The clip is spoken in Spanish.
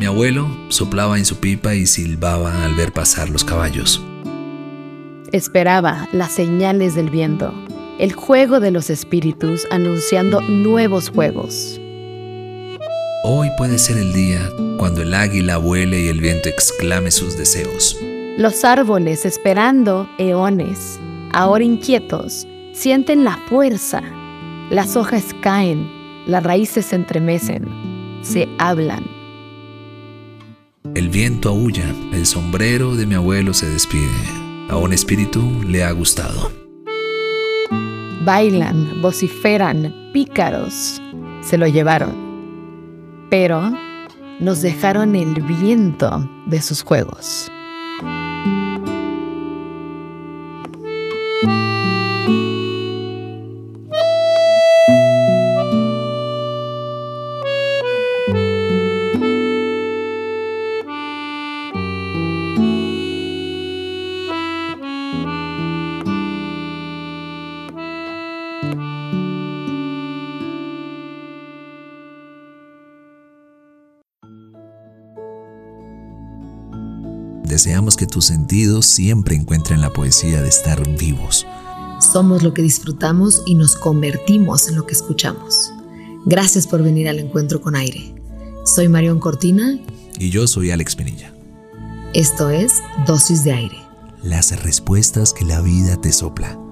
Mi abuelo soplaba en su pipa y silbaba al ver pasar los caballos. Esperaba las señales del viento, el juego de los espíritus anunciando nuevos juegos. Hoy puede ser el día cuando el águila vuele y el viento exclame sus deseos. Los árboles esperando eones, ahora inquietos, sienten la fuerza. Las hojas caen, las raíces se entremecen, se hablan. El viento aúlla, el sombrero de mi abuelo se despide. A un espíritu le ha gustado. Bailan, vociferan, pícaros. Se lo llevaron. Pero nos dejaron el viento de sus juegos. Deseamos que tus sentidos siempre encuentren la poesía de estar vivos. Somos lo que disfrutamos y nos convertimos en lo que escuchamos. Gracias por venir al encuentro con aire. Soy Marión Cortina. Y yo soy Alex Penilla. Esto es Dosis de Aire. Las respuestas que la vida te sopla.